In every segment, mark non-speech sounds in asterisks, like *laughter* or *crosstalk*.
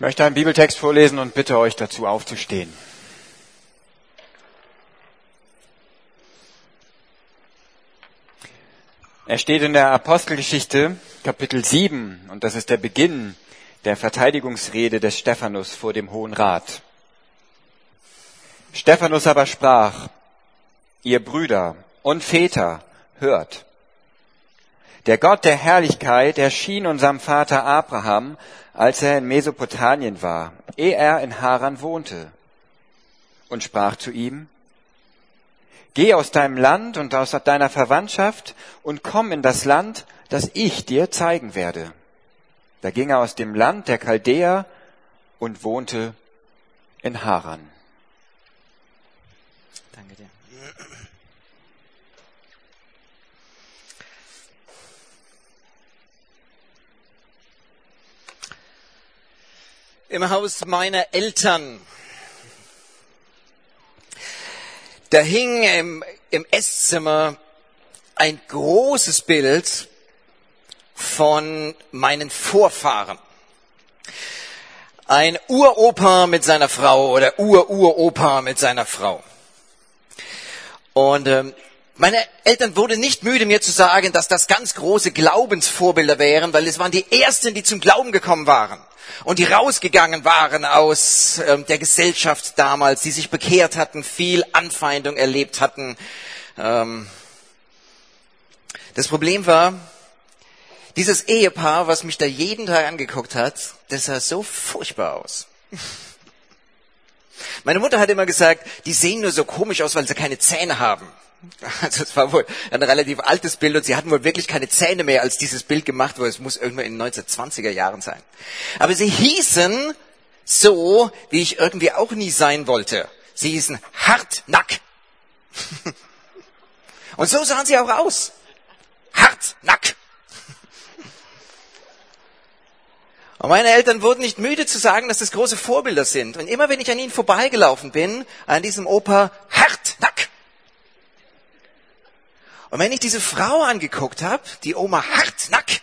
Ich möchte einen Bibeltext vorlesen und bitte euch dazu aufzustehen. Er steht in der Apostelgeschichte Kapitel 7 und das ist der Beginn der Verteidigungsrede des Stephanus vor dem Hohen Rat. Stephanus aber sprach, ihr Brüder und Väter, hört. Der Gott der Herrlichkeit erschien unserem Vater Abraham, als er in Mesopotamien war, ehe er in Haran wohnte, und sprach zu ihm, Geh aus deinem Land und aus deiner Verwandtschaft und komm in das Land, das ich dir zeigen werde. Da ging er aus dem Land der Chaldäer und wohnte in Haran. Danke dir. Im Haus meiner Eltern. Da hing im, im Esszimmer ein großes Bild von meinen Vorfahren. Ein Uropa mit seiner Frau oder Ur-Uropa mit seiner Frau. Und ähm, meine Eltern wurden nicht müde, mir zu sagen, dass das ganz große Glaubensvorbilder wären, weil es waren die Ersten, die zum Glauben gekommen waren und die rausgegangen waren aus ähm, der Gesellschaft damals, die sich bekehrt hatten, viel Anfeindung erlebt hatten. Ähm, das Problem war, dieses Ehepaar, was mich da jeden Tag angeguckt hat, das sah so furchtbar aus. *laughs* Meine Mutter hat immer gesagt, die sehen nur so komisch aus, weil sie keine Zähne haben. *laughs* Also es war wohl ein relativ altes Bild und sie hatten wohl wirklich keine Zähne mehr, als dieses Bild gemacht wurde. Es muss irgendwann in den 1920er Jahren sein. Aber sie hießen so, wie ich irgendwie auch nie sein wollte. Sie hießen Hartnack. *laughs* Und so sahen sie auch aus. Hartnack. *laughs* Und meine Eltern wurden nicht müde zu sagen, dass das große Vorbilder sind. Und immer wenn ich an ihnen vorbeigelaufen bin, an diesem Opa Hartnack. Und wenn ich diese Frau angeguckt habe, die Oma Hartnack,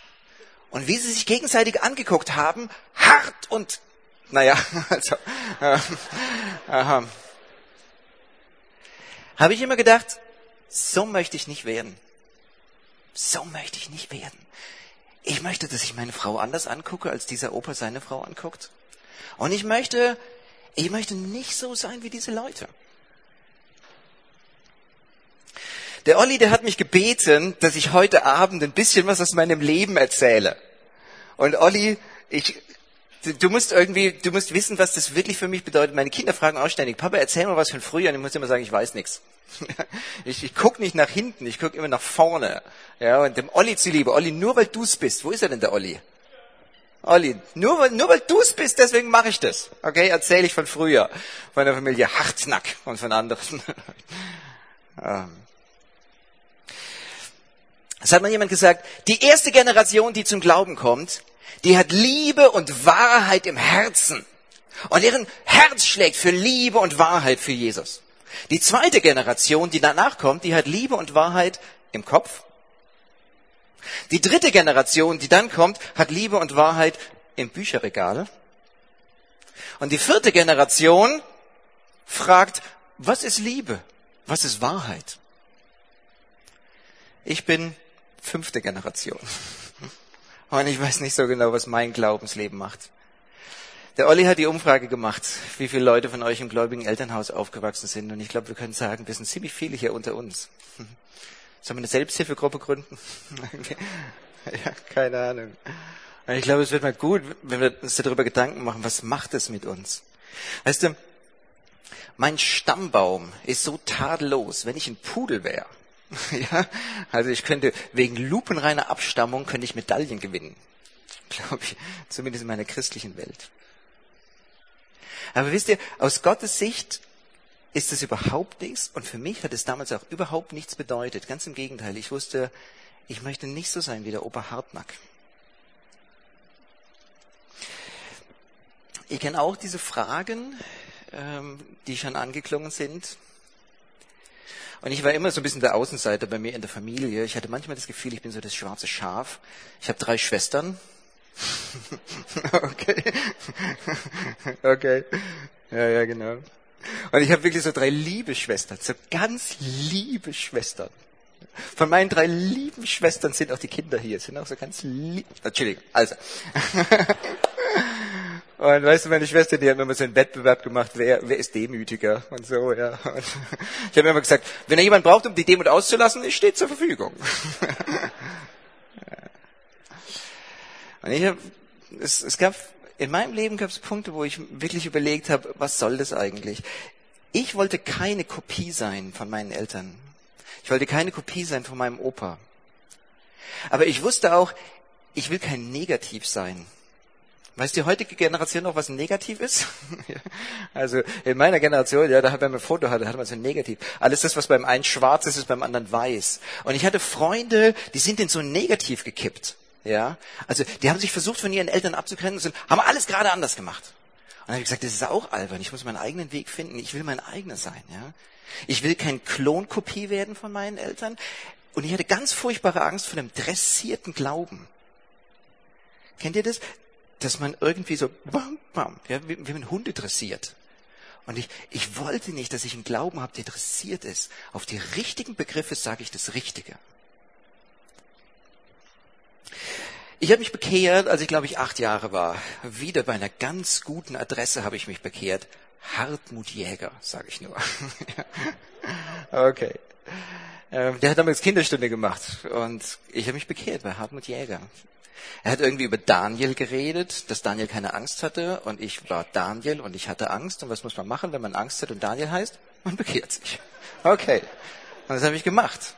und wie sie sich gegenseitig angeguckt haben, hart und, naja, *laughs* also, äh, äh, habe ich immer gedacht, so möchte ich nicht werden. So möchte ich nicht werden. Ich möchte, dass ich meine Frau anders angucke, als dieser Opa seine Frau anguckt. Und ich möchte, ich möchte nicht so sein wie diese Leute. Der Olli, der hat mich gebeten, dass ich heute Abend ein bisschen was aus meinem Leben erzähle. Und Olli, ich, du musst irgendwie, du musst wissen, was das wirklich für mich bedeutet. Meine Kinder fragen auch ständig, Papa, erzähl mal was von früher. Und ich muss immer sagen, ich weiß nichts. *laughs* Ich, ich gucke nicht nach hinten, ich gucke immer nach vorne. Ja, und dem Olli zuliebe, Olli, nur weil du's bist. Wo ist er denn, der Olli? Olli, nur, weil, nur weil du's bist, deswegen mache ich das. Okay, erzähle ich von früher, von der Familie Hartnack und von anderen. *laughs* Es hat mal jemand gesagt, die erste Generation, die zum Glauben kommt, die hat Liebe und Wahrheit im Herzen. Und deren Herz schlägt für Liebe und Wahrheit für Jesus. Die zweite Generation, die danach kommt, die hat Liebe und Wahrheit im Kopf. Die dritte Generation, die dann kommt, hat Liebe und Wahrheit im Bücherregal. Und die vierte Generation fragt, was ist Liebe? Was ist Wahrheit? Ich bin fünfte Generation. *laughs* Und ich weiß nicht so genau, was mein Glaubensleben macht. Der Olli hat die Umfrage gemacht, wie viele Leute von euch im gläubigen Elternhaus aufgewachsen sind. Und ich glaube, wir können sagen, wir sind ziemlich viele hier unter uns. *laughs* Sollen wir eine Selbsthilfegruppe gründen? *laughs* ja, keine Ahnung. Ich glaube, es wird mal gut, wenn wir uns darüber Gedanken machen, was macht es mit uns? Weißt du, mein Stammbaum ist so tadellos. Wenn ich ein Pudel wäre, *laughs* ja, also ich könnte wegen lupenreiner Abstammung könnte ich Medaillen gewinnen. *laughs* Glaube ich, zumindest in meiner christlichen Welt. Aber wisst ihr, aus Gottes Sicht ist es überhaupt nichts und für mich hat es damals auch überhaupt nichts bedeutet. Ganz im Gegenteil, ich wusste, ich möchte nicht so sein wie der Opa Hartnack. Ich kenne auch diese Fragen, ähm, die schon angeklungen sind. Und ich war immer so ein bisschen der Außenseiter bei mir in der Familie. Ich hatte manchmal das Gefühl, ich bin so das schwarze Schaf. Ich habe drei Schwestern. *laughs* okay. *laughs* okay. Ja, ja, genau. Und ich habe wirklich so drei liebe Schwestern, so ganz liebe Schwestern. Von meinen drei lieben Schwestern sind auch die Kinder hier, sind auch so ganz lieb. Entschuldigung, also. *laughs* Und weißt du, meine Schwester, die hat immer so einen Wettbewerb gemacht, wer, wer ist demütiger und so, ja. Und *laughs* ich habe immer gesagt, wenn er jemand braucht, um die Demut auszulassen, ich stehe zur Verfügung. *laughs* Und ich hab, es, es gab, in meinem Leben gab es Punkte, wo ich wirklich überlegt habe, was soll das eigentlich? Ich wollte keine Kopie sein von meinen Eltern. Ich wollte keine Kopie sein von meinem Opa. Aber ich wusste auch, ich will kein Negativ sein. Weiß die heutige Generation noch, was Negativ ist? *laughs* also in meiner Generation, ja, da wenn man ein Foto hatte, hat man so Negativ. Alles das, was beim einen schwarz ist, ist beim anderen weiß. Und ich hatte Freunde, die sind in so Negativ gekippt. Ja, also die haben sich versucht, von ihren Eltern abzugrenzen und haben alles gerade anders gemacht. Und dann habe ich gesagt, das ist auch albern. Ich muss meinen eigenen Weg finden. Ich will mein eigener sein. Ja, ich will kein Klonkopie werden von meinen Eltern. Und ich hatte ganz furchtbare Angst vor dem dressierten Glauben. Kennt ihr das? Dass man irgendwie so, bam, bam, ja, wie, wie man Hunde dressiert. Und ich, ich wollte nicht, dass ich einen Glauben habe, der dressiert ist. Auf die richtigen Begriffe sage ich das Richtige. Ich habe mich bekehrt, als ich glaube ich acht Jahre war. Wieder bei einer ganz guten Adresse habe ich mich bekehrt. Hartmut Jäger, sage ich nur. *laughs* okay. Ähm, der hat damals Kinderstunde gemacht und ich habe mich bekehrt bei Hartmut Jäger. Er hat irgendwie über Daniel geredet, dass Daniel keine Angst hatte und ich war Daniel und ich hatte Angst. Und was muss man machen, wenn man Angst hat und Daniel heißt? Man bekehrt sich. Okay. Und das habe ich gemacht.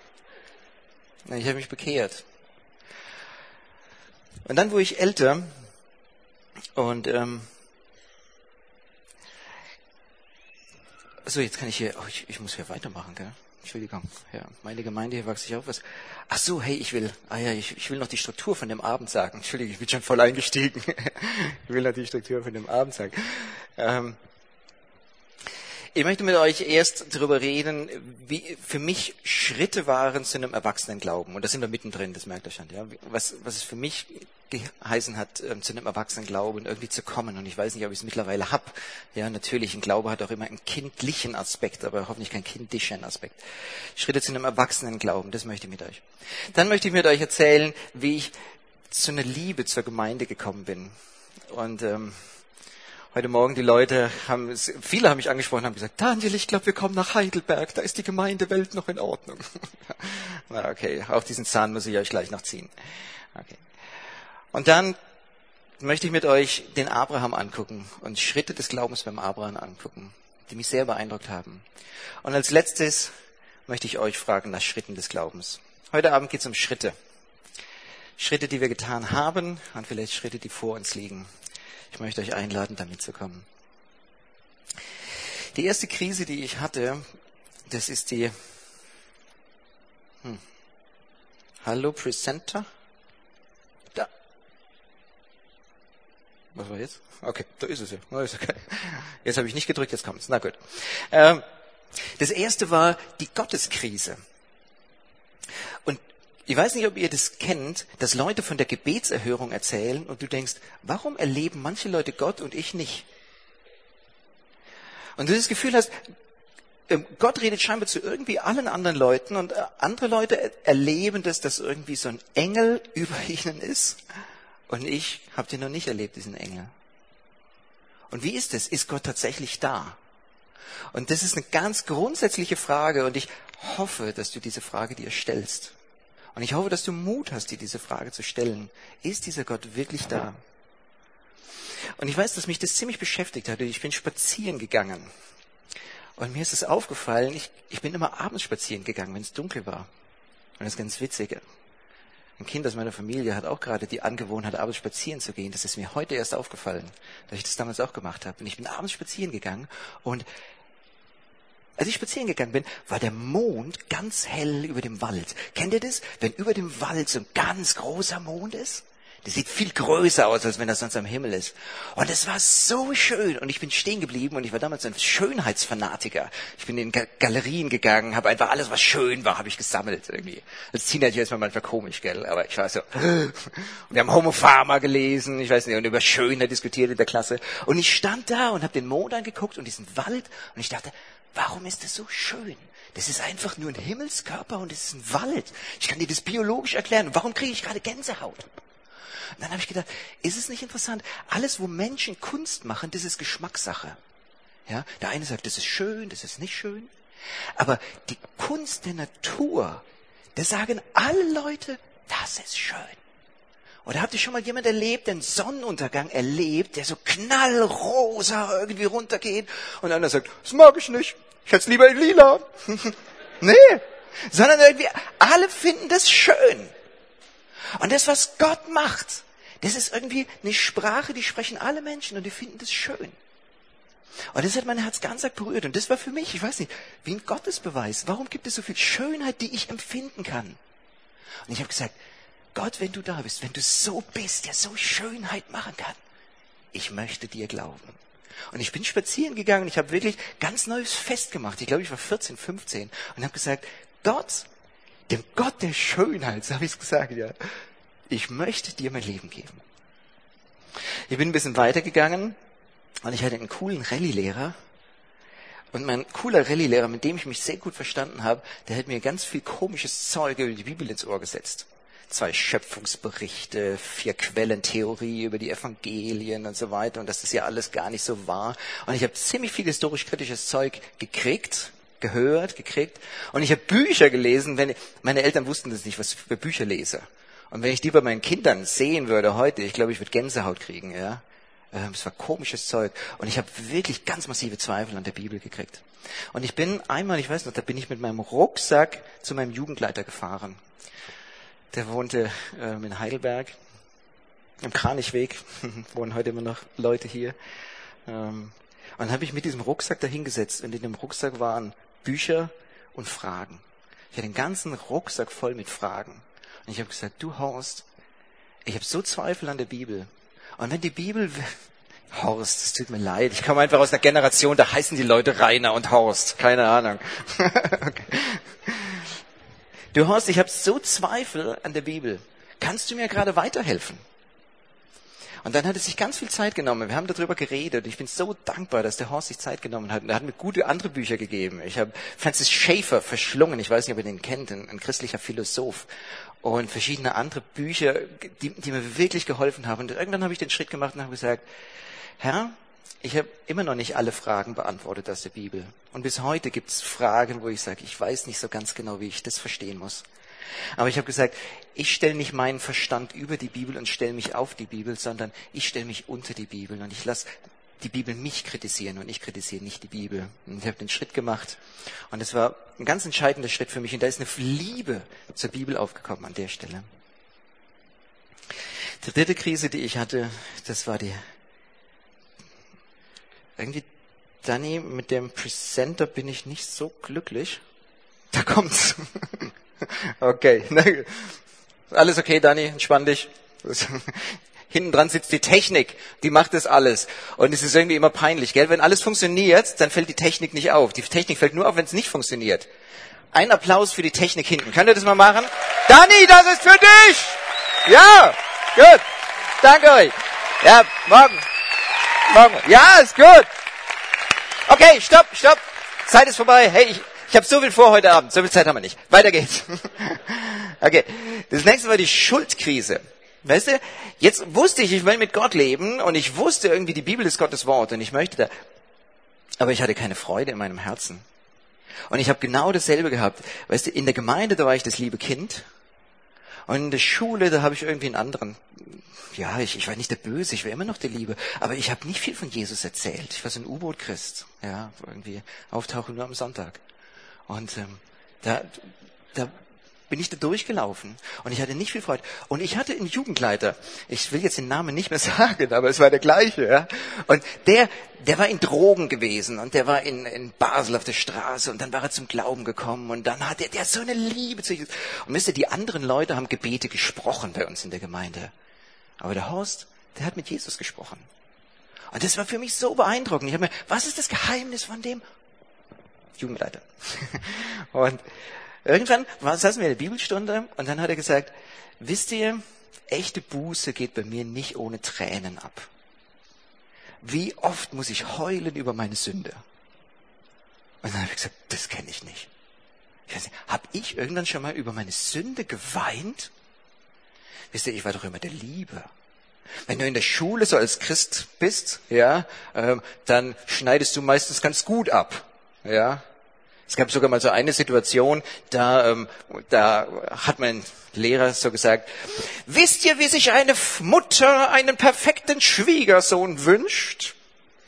Ich habe mich bekehrt. Und dann wurde ich älter und ähm, so jetzt kann ich hier, oh, ich, ich muss hier weitermachen, gell? Entschuldigung, ja, meine Gemeinde hier wächst sich auf was. Ach so, hey, ich will, ah ja, ich, ich will noch die Struktur von dem Abend sagen. Entschuldigung, ich bin schon voll eingestiegen. *laughs* ich will noch die Struktur von dem Abend sagen. Ähm, ich möchte mit euch erst darüber reden, wie für mich Schritte waren zu einem Erwachsenenglauben. Und da sind wir mittendrin, das merkt ihr schon. Ja? Was, was es für mich geheißen hat, ähm, zu einem Erwachsenenglauben irgendwie zu kommen. Und ich weiß nicht, ob ich es mittlerweile hab. Ja, natürlich, ein Glaube hat auch immer einen kindlichen Aspekt, aber hoffentlich keinen kindischen Aspekt. Schritte zu einem Erwachsenenglauben, das möchte ich mit euch. Dann möchte ich mit euch erzählen, wie ich zu einer Liebe zur Gemeinde gekommen bin. Und ähm, heute Morgen die Leute haben, viele haben mich angesprochen, haben gesagt, Daniel, ich glaube, wir kommen nach Heidelberg, da ist die Gemeindewelt noch in Ordnung. *laughs* Na okay, auf diesen Zahn muss ich euch gleich noch ziehen. Okay. Und dann möchte ich mit euch den Abraham angucken und Schritte des Glaubens beim Abraham angucken, die mich sehr beeindruckt haben. Und als letztes möchte ich euch fragen nach Schritten des Glaubens. Heute Abend geht es um Schritte. Schritte, die wir getan haben und vielleicht Schritte, die vor uns liegen. Ich möchte euch einladen, da mitzukommen. Die erste Krise, die ich hatte, das ist die hm, Hallo Presenter. Was war jetzt? Okay, da ist es ja. Jetzt habe ich nicht gedrückt, jetzt kommt es. Na gut. Ähm, das erste war die Gotteskrise. Und ich weiß nicht, ob ihr das kennt, dass Leute von der Gebetserhörung erzählen und du denkst, warum erleben manche Leute Gott und ich nicht? Und du das Gefühl hast, ähm, Gott redet scheinbar zu irgendwie allen anderen Leuten und äh, andere Leute erleben das, dass irgendwie so ein Engel *laughs* über ihnen ist und ich habe den noch nicht erlebt, diesen Engel. Und wie ist es? Ist Gott tatsächlich da? Und das ist eine ganz grundsätzliche Frage und ich hoffe, dass du diese Frage dir stellst. Und ich hoffe, dass du Mut hast, dir diese Frage zu stellen. Ist dieser Gott wirklich da? Und ich weiß, dass mich das ziemlich beschäftigt hat. Ich bin spazieren gegangen. Und mir ist es aufgefallen, ich, ich bin immer abends spazieren gegangen, wenn es dunkel war. Und das ist ganz witzig. Ein Kind aus meiner Familie hat auch gerade die Angewohnheit, abends spazieren zu gehen. Das ist mir heute erst aufgefallen, dass ich das damals auch gemacht habe. Und ich bin abends spazieren gegangen und als ich spazieren gegangen bin, war der Mond ganz hell über dem Wald. Kennt ihr das? Wenn über dem Wald so ein ganz großer Mond ist? Das sieht viel größer aus, als wenn das sonst am Himmel ist. Und es war so schön. Und ich bin stehen geblieben und ich war damals ein Schönheitsfanatiker. Ich bin in Galerien gegangen, habe einfach alles, was schön war, habe ich gesammelt irgendwie. Als Teenager ist man manchmal komisch, gell? Aber ich war so. *laughs* Und wir haben Homo Pharma gelesen, ich weiß nicht, und über Schönheit diskutiert in der Klasse. Und ich stand da und habe den Mond angeguckt und diesen Wald und ich dachte, warum ist das so schön? Das ist einfach nur ein Himmelskörper und es ist ein Wald. Ich kann dir das biologisch erklären. Warum kriege ich gerade Gänsehaut? Und dann habe ich gedacht, ist es nicht interessant? Alles, wo Menschen Kunst machen, das ist Geschmackssache. Ja, der eine sagt, das ist schön, das ist nicht schön. Aber die Kunst der Natur, da sagen alle Leute, das ist schön. Oder habt ihr schon mal jemand erlebt, den Sonnenuntergang erlebt, der so knallrosa irgendwie runtergeht und einer sagt, das mag ich nicht, ich hätte es lieber in lila. *laughs* nee, sondern irgendwie alle finden das schön. Und das, was Gott macht, das ist irgendwie eine Sprache, die sprechen alle Menschen und die finden das schön. Und das hat mein Herz ganz arg berührt. Und das war für mich, ich weiß nicht, wie ein Gottesbeweis. Warum gibt es so viel Schönheit, die ich empfinden kann? Und ich habe gesagt, Gott, wenn du da bist, wenn du so bist, der so Schönheit machen kann, ich möchte dir glauben. Und ich bin spazieren gegangen ich habe wirklich ganz Neues festgemacht. Ich glaube, ich war 14, 15 und habe gesagt, Gott, dem Gott der Schönheit, so habe ich es gesagt, ja, ich möchte dir mein Leben geben. Ich bin ein bisschen weitergegangen und ich hatte einen coolen Rallye-Lehrer. Und mein cooler Rallye-Lehrer, mit dem ich mich sehr gut verstanden habe, der hat mir ganz viel komisches Zeug über die Bibel ins Ohr gesetzt. Zwei Schöpfungsberichte, vier Quellentheorie über die Evangelien und so weiter und dass das ja alles gar nicht so war. Und ich habe ziemlich viel historisch-kritisches Zeug gekriegt gehört, gekriegt. Und ich habe Bücher gelesen, wenn meine Eltern wussten das nicht, was ich für Bücher lese. Und wenn ich die bei meinen Kindern sehen würde heute, ich glaube, ich würde Gänsehaut kriegen, ja. Ähm, es war komisches Zeug. Und ich habe wirklich ganz massive Zweifel an der Bibel gekriegt. Und ich bin einmal, ich weiß noch, da bin ich mit meinem Rucksack zu meinem Jugendleiter gefahren. Der wohnte ähm, in Heidelberg, im Kranichweg, *laughs* wohnen heute immer noch Leute hier. Ähm, und dann habe ich mit diesem Rucksack dahingesetzt und in dem Rucksack waren Bücher und Fragen. Ich hatte den ganzen Rucksack voll mit Fragen. Und ich habe gesagt, du Horst, ich habe so Zweifel an der Bibel. Und wenn die Bibel, Horst, es tut mir leid, ich komme einfach aus einer Generation, da heißen die Leute Rainer und Horst, keine Ahnung. *laughs* okay. Du Horst, ich habe so Zweifel an der Bibel. Kannst du mir gerade weiterhelfen? Und dann hat er sich ganz viel Zeit genommen. Wir haben darüber geredet. Ich bin so dankbar, dass der Horst sich Zeit genommen hat. Und er hat mir gute andere Bücher gegeben. Ich habe Francis Schaeffer verschlungen. Ich weiß nicht, ob ihr den kennt, ein, ein christlicher Philosoph. Und verschiedene andere Bücher, die, die mir wirklich geholfen haben. Und irgendwann habe ich den Schritt gemacht und habe gesagt, Herr, ich habe immer noch nicht alle Fragen beantwortet aus der Bibel. Und bis heute gibt es Fragen, wo ich sage, ich weiß nicht so ganz genau, wie ich das verstehen muss. Aber ich habe gesagt, ich stelle nicht meinen Verstand über die Bibel und stelle mich auf die Bibel, sondern ich stelle mich unter die Bibel und ich lasse die Bibel mich kritisieren und ich kritisiere nicht die Bibel. Und ich habe den Schritt gemacht und es war ein ganz entscheidender Schritt für mich und da ist eine Liebe zur Bibel aufgekommen an der Stelle. Die dritte Krise, die ich hatte, das war die irgendwie Danny, mit dem Presenter bin ich nicht so glücklich. Da kommt's. *laughs* Okay. Alles okay, Dani, entspann dich. *laughs* Hinten dran sitzt die Technik, die macht das alles. Und es ist irgendwie immer peinlich, gell? Wenn alles funktioniert, dann fällt die Technik nicht auf. Die Technik fällt nur auf, wenn es nicht funktioniert. Ein Applaus für die Technik hinten. Könnt ihr das mal machen? Dani, das ist für dich! Ja, gut. Danke euch. Ja, morgen. Morgen. Ja, ist gut. Okay, stopp, stopp. Zeit ist vorbei. Hey, ich, ich habe so viel vor heute Abend. So viel Zeit haben wir nicht. Weiter geht's. *laughs* okay. Das nächste war die Schuldkrise. Weißt du, jetzt wusste ich, ich will mit Gott leben und ich wusste irgendwie, die Bibel ist Gottes Wort und ich möchte da. Aber ich hatte keine Freude in meinem Herzen. Und ich habe genau dasselbe gehabt. Weißt du, in der Gemeinde, da war ich das liebe Kind. Und in der Schule, da habe ich irgendwie einen anderen. Ja, ich, ich war nicht der Böse, ich war immer noch der Liebe. Aber ich habe nicht viel von Jesus erzählt. Ich war so ein U-Boot-Christ. Ja, irgendwie auftauchen nur am Sonntag. Und ähm, da, da bin ich da durchgelaufen und ich hatte nicht viel Freude. Und ich hatte einen Jugendleiter. Ich will jetzt den Namen nicht mehr *laughs* sagen, aber es war der gleiche. Ja? Und der, der war in Drogen gewesen und der war in, in Basel auf der Straße und dann war er zum Glauben gekommen und dann hat er, der hat so eine Liebe zu Jesus. Und wisst ihr, die anderen Leute haben Gebete gesprochen bei uns in der Gemeinde. Aber der Horst, der hat mit Jesus gesprochen. Und das war für mich so beeindruckend. Ich habe mir, was ist das Geheimnis von dem Jugendleiter? *laughs* und irgendwann saßen wir in der Bibelstunde und dann hat er gesagt, wisst ihr, echte Buße geht bei mir nicht ohne Tränen ab. Wie oft muss ich heulen über meine Sünde? Und dann habe ich gesagt, das kenne ich nicht. Ich habe ich irgendwann schon mal über meine Sünde geweint? Wisst ihr, ich war doch immer der Liebe. Wenn du in der Schule so als Christ bist, ja, ähm, dann schneidest du meistens ganz gut ab, ja. Es gab sogar mal so eine Situation, da, ähm, da hat mein Lehrer so gesagt, wisst ihr, wie sich eine Mutter einen perfekten Schwiegersohn wünscht?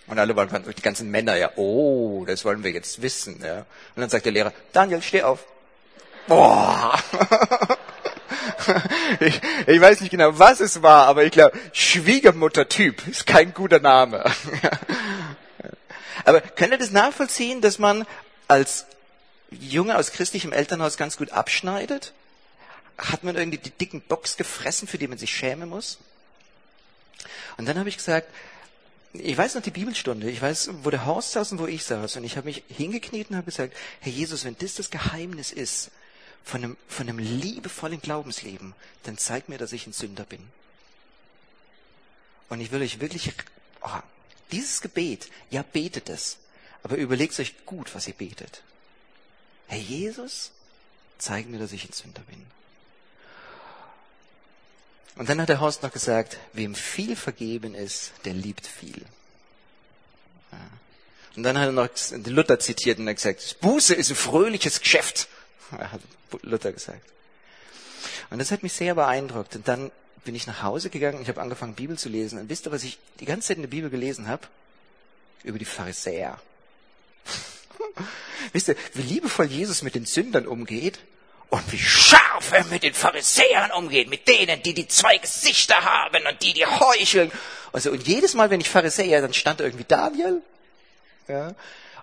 Und alle waren, die ganzen Männer, ja, oh, das wollen wir jetzt wissen, ja. Und dann sagt der Lehrer, Daniel, steh auf. Boah. *laughs* ich, ich weiß nicht genau, was es war, aber ich glaube, Schwiegermutter-Typ ist kein guter Name. *laughs* aber könnt ihr das nachvollziehen, dass man als Junge aus christlichem Elternhaus ganz gut abschneidet? Hat man irgendwie die dicken Box gefressen, für die man sich schämen muss? Und dann habe ich gesagt, ich weiß noch die Bibelstunde, ich weiß, wo der Horst saß und wo ich saß. Und ich habe mich hingekniet und habe gesagt, Herr Jesus, wenn das das Geheimnis ist, von einem, von einem liebevollen Glaubensleben, dann zeig mir, dass ich ein Sünder bin. Und ich will euch wirklich, oh, dieses Gebet, ja, betet es, aber überlegt euch gut, was ihr betet. Herr Jesus, zeig mir, dass ich ein Sünder bin. Und dann hat der Horst noch gesagt, wem viel vergeben ist, der liebt viel. Ja. Und dann hat er noch Luther zitiert und hat gesagt, Buße ist ein fröhliches Geschäft. hat Luther gesagt. Und das hat mich sehr beeindruckt. Und dann bin ich nach Hause gegangen und ich habe angefangen, Bibel zu lesen. Und wisst ihr, was ich die ganze Zeit in der Bibel gelesen habe? Über die Pharisäer. Wisst ihr, wie liebevoll Jesus mit den Sündern umgeht und wie scharf er mit den Pharisäern umgeht, mit denen, die die zwei Gesichter haben und die, die heucheln. Also, und jedes Mal, wenn ich Pharisäer, dann stand irgendwie Daniel. Ja.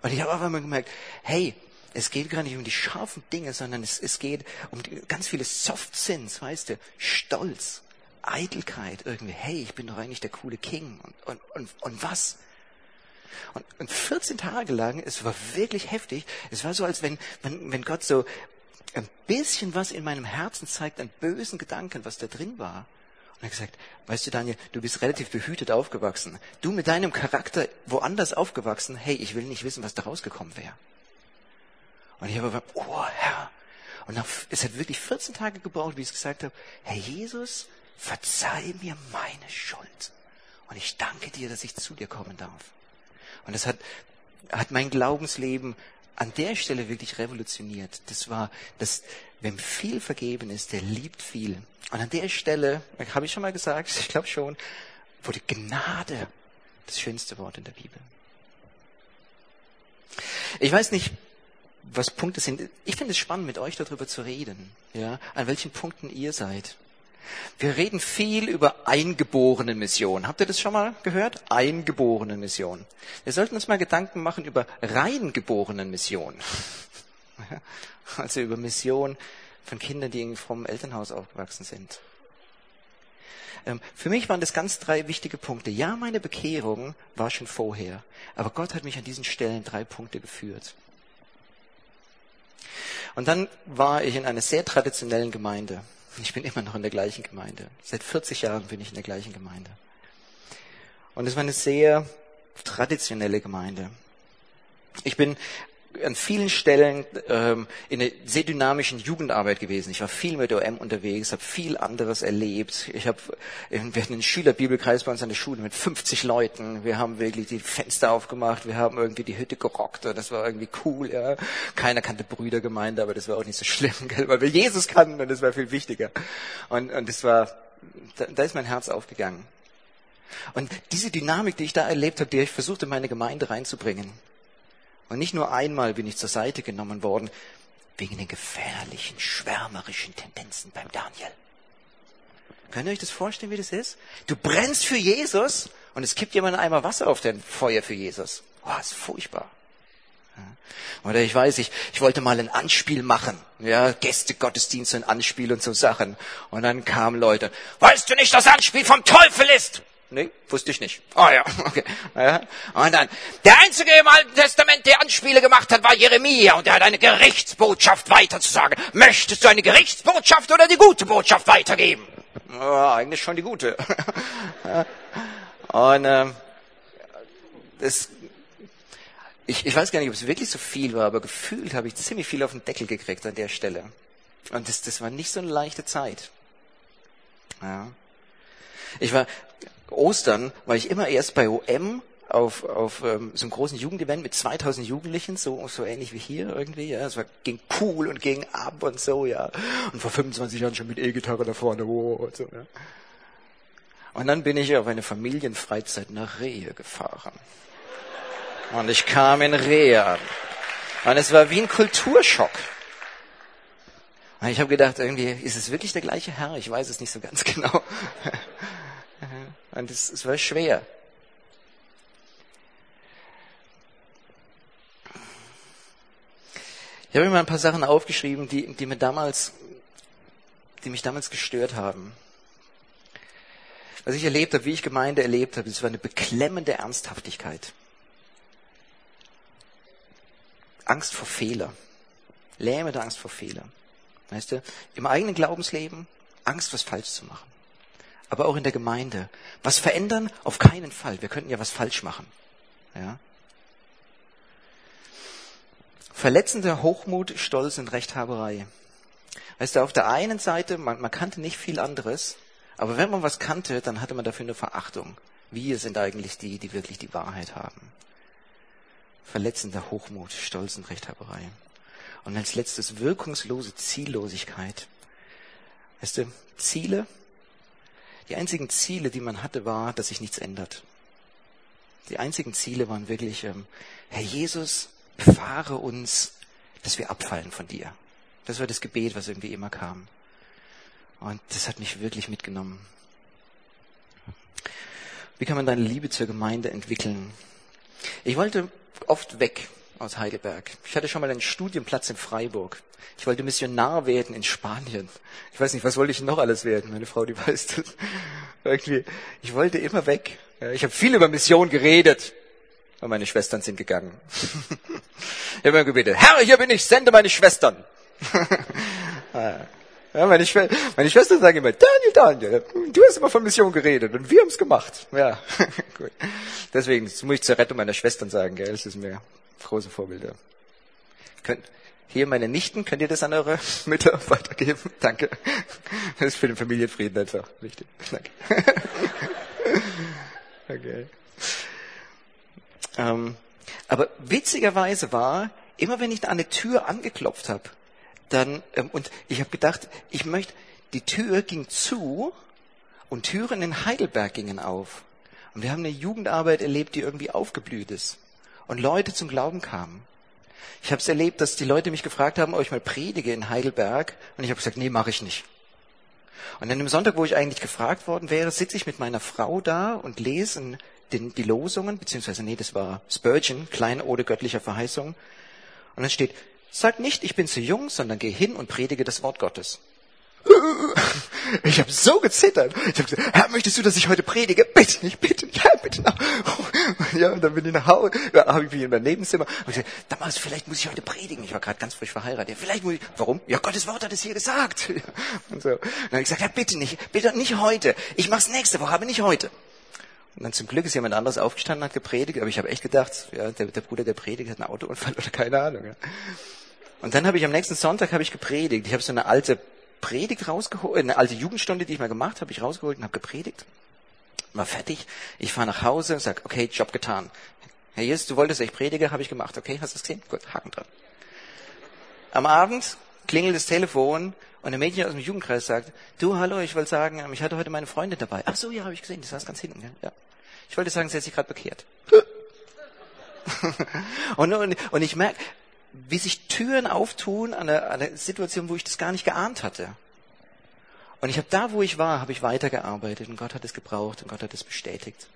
Und ich habe auf einmal gemerkt, hey, es geht gar nicht um die scharfen Dinge, sondern es, es geht um die, ganz viele Soft Sins, weißt du, Stolz, Eitelkeit, irgendwie, hey, ich bin doch eigentlich der coole King und, und, und, und was? Und, und 14 Tage lang, es war wirklich heftig, es war so, als wenn, wenn, wenn Gott so ein bisschen was in meinem Herzen zeigt, an bösen Gedanken, was da drin war. Und er hat gesagt, weißt du Daniel, du bist relativ behütet aufgewachsen. Du mit deinem Charakter woanders aufgewachsen, hey, ich will nicht wissen, was da rausgekommen wäre. Und ich habe gesagt, oh Herr. Und nach, es hat wirklich 14 Tage gebraucht, wie ich es gesagt habe, Herr Jesus, verzeih mir meine Schuld. Und ich danke dir, dass ich zu dir kommen darf. Und das hat, hat mein Glaubensleben an der Stelle wirklich revolutioniert. Das war, dass, wem viel vergeben ist, der liebt viel. Und an der Stelle, habe ich schon mal gesagt, *laughs* ich glaube schon, wurde Gnade das schönste Wort in der Bibel. Ich weiß nicht, was Punkte sind. Ich finde es spannend, mit euch darüber zu reden, ja, an welchen Punkten ihr seid. Wir reden viel über eingeborene Mission. Habt ihr das schon mal gehört? Eingeborene Mission. Wir sollten uns mal Gedanken machen über reingeborenen Mission. *laughs* Also über Mission von Kindern, die vom Elternhaus aufgewachsen sind. Ähm, für mich waren das ganz drei wichtige Punkte. Ja, meine Bekehrung war schon vorher, aber Gott hat mich an diesen Stellen drei Punkte geführt. Und dann war ich in einer sehr traditionellen Gemeinde. Ich bin immer noch in der gleichen Gemeinde. Seit 40 Jahren bin ich in der gleichen Gemeinde. Und es war eine sehr traditionelle Gemeinde. Ich bin an vielen Stellen ähm, in einer sehr dynamischen Jugendarbeit gewesen. Ich war viel mit OM unterwegs, habe viel anderes erlebt. Ich hab, wir hatten einen Schülerbibelkreis bei uns an der Schule mit 50 Leuten. Wir haben wirklich die Fenster aufgemacht, wir haben irgendwie die Hütte gerockt. Und das war irgendwie cool. Ja. Keiner kannte Brüdergemeinde, aber das war auch nicht so schlimm, *laughs* gell? weil wir Jesus kannten und das war viel wichtiger. Und, und das war, da, da ist mein Herz aufgegangen. Und diese Dynamik, die ich da erlebt habe, die ich versuchte, in meine Gemeinde reinzubringen, und nicht nur einmal bin ich zur Seite genommen worden, wegen den gefährlichen, schwärmerischen Tendenzen beim Daniel. Könnt ihr euch das vorstellen, wie das ist? Du brennst für Jesus und es kippt jemand Eimer Wasser auf dein Feuer für Jesus. Oh, ist furchtbar. Oder ich weiß, ich, ich wollte mal ein Anspiel machen. Ja, Gäste, Gottesdienst, ein Anspiel und so Sachen. Und dann kamen Leute, weißt du nicht, dass Anspiel vom Teufel ist? Nee, wusste ich nicht. Ah oh, ja, *laughs* okay. Ja. Und dann, der Einzige im Alten Testament, der Anspiele gemacht hat, war Jeremia. Und er hat eine Gerichtsbotschaft weiterzusagen. Möchtest du eine Gerichtsbotschaft oder die gute Botschaft weitergeben? Ja, eigentlich schon die gute. *laughs* Und ähm, das ich, ich weiß gar nicht, ob es wirklich so viel war, aber gefühlt habe ich ziemlich viel auf den Deckel gekriegt an der Stelle. Und das, das war nicht so eine leichte Zeit. Ja. Ich war, Ostern war ich immer erst bei OM auf, auf ähm, so einem großen Jugendevent mit 2000 Jugendlichen, so, so ähnlich wie hier irgendwie. Ja. Es war, ging cool und ging ab und so, ja. Und vor 25 Jahren schon mit E-Gitarre da vorne. Oh, und, so, ja. und dann bin ich auf eine Familienfreizeit nach Rehe gefahren. Und ich kam in Rehe an. Und es war wie ein Kulturschock. Und ich habe gedacht, irgendwie, ist es wirklich der gleiche Herr? Ich weiß es nicht so ganz *laughs* genau. Und es, es war schwer. Ich habe mir mal ein paar Sachen aufgeschrieben, die, die mir damals, die mich damals gestört haben. Was ich erlebt habe, wie ich Gemeinde erlebt habe, es war eine beklemmende Ernsthaftigkeit. Angst vor Fehler. Lähmende Angst vor Fehler. Weißt du, im eigenen Glaubensleben Angst, was falsch zu machen. Aber auch in der Gemeinde. Was verändern? Auf keinen Fall. Wir könnten ja was falsch machen. Ja? Verletzender Hochmut, Stolz und Rechthaberei. Weißt du, auf der einen Seite, man, man kannte nicht viel anderes, aber wenn man was kannte, dann hatte man dafür eine Verachtung. Wir sind eigentlich die, die wirklich die Wahrheit haben verletzender Hochmut, Stolz und Rechthaberei. Und als letztes wirkungslose Ziellosigkeit. Weißt du, Ziele, die einzigen Ziele, die man hatte, war, dass sich nichts ändert. Die einzigen Ziele waren wirklich, ähm, Herr Jesus, bewahre uns, dass wir abfallen von dir. Das war das Gebet, was irgendwie immer kam. Und das hat mich wirklich mitgenommen. Wie kann man deine Liebe zur Gemeinde entwickeln? Ich wollte oft weg aus Heidelberg. Ich hatte schon mal einen Studienplatz in Freiburg. Ich wollte Missionar werden in Spanien. Ich weiß nicht, was wollte ich noch alles werden? Meine Frau, die weiß das. Irgendwie, ich wollte immer weg. Ich habe viel über Mission geredet. Und meine Schwestern sind gegangen. *laughs* Ich habe immer gebetet, Herr, hier bin ich, sende meine Schwestern. *laughs* Ja, meine, Schw meine Schwestern sagen immer, Daniel, Daniel, du hast immer von Mission geredet und wir haben es gemacht. Ja, *laughs* gut. Deswegen, das muss ich zur Rettung meiner Schwestern sagen, gell? Das ist mir große Vorbilder. Könnt, hier meine Nichten, könnt ihr das an eure *laughs* Mütter weitergeben? Danke. Das ist für den Familienfrieden einfach wichtig. Danke. *laughs* Okay. Ähm, aber witzigerweise war, immer wenn ich an eine Tür angeklopft habe, dann, ähm, und ich habe gedacht, ich möchte, die Tür ging zu und Türen in Heidelberg gingen auf. Und wir haben eine Jugendarbeit erlebt, die irgendwie aufgeblüht ist. Und Leute zum Glauben kamen. Ich habe es erlebt, dass die Leute mich gefragt haben, ob ich mal predige in Heidelberg. Und ich habe gesagt, nee, mache ich nicht. Und an dem Sonntag, wo ich eigentlich gefragt worden wäre, sitze ich mit meiner Frau da und lese den, die Losungen, beziehungsweise nee, das war Spurgeon, Kleinode göttlicher Verheißung. Und dann steht, Sag nicht, ich bin zu jung, sondern geh hin und predige das Wort Gottes. Ich habe so gezittert. Ich habe gesagt, Herr, möchtest du, dass ich heute predige? Bitte nicht, bitte nicht, Herr, bitte noch. Ja, und dann bin ich nach Hause, ja, habe ich mich in mein Nebenzimmer. Und gesagt, damals, vielleicht muss ich heute predigen. Ich war gerade ganz frisch verheiratet. Ja, vielleicht muss ich, warum? Ja, Gottes Wort hat es hier gesagt. *laughs* Und so. Dann habe ich gesagt, Herr, bitte nicht, bitte nicht heute. Ich mach's nächste Woche, aber nicht heute. Und dann zum Glück ist jemand anderes aufgestanden, hat gepredigt. Aber ich habe echt gedacht, ja, der, der Bruder, der predigt, hat einen Autounfall *laughs* oder keine Ahnung. Ja. Und dann habe ich am nächsten Sonntag habe ich gepredigt. Ich habe so eine alte Predigt rausgeholt, eine alte Jugendstunde, die ich mal gemacht habe, ich rausgeholt und habe gepredigt. War fertig. Ich fahre nach Hause, sag, okay, Job getan. Herr Jesus, du wolltest, dass ich predige, habe ich gemacht. Okay, hast du es gesehen? Gut, Haken dran. Am Abend klingelt das Telefon und ein Mädchen aus dem Jugendkreis sagt, du, hallo, ich wollte sagen, ich hatte heute meine Freundin dabei. Ach so, ja, habe ich gesehen, die saß ganz hinten. Ja. Ich wollte sagen, sie hat sich gerade bekehrt. *laughs* und, und, und ich merke, wie sich Türen auftun an einer, einer Situation, wo ich das gar nicht geahnt hatte. Und ich habe da, wo ich war, habe ich weitergearbeitet und Gott hat es gebraucht und Gott hat es bestätigt.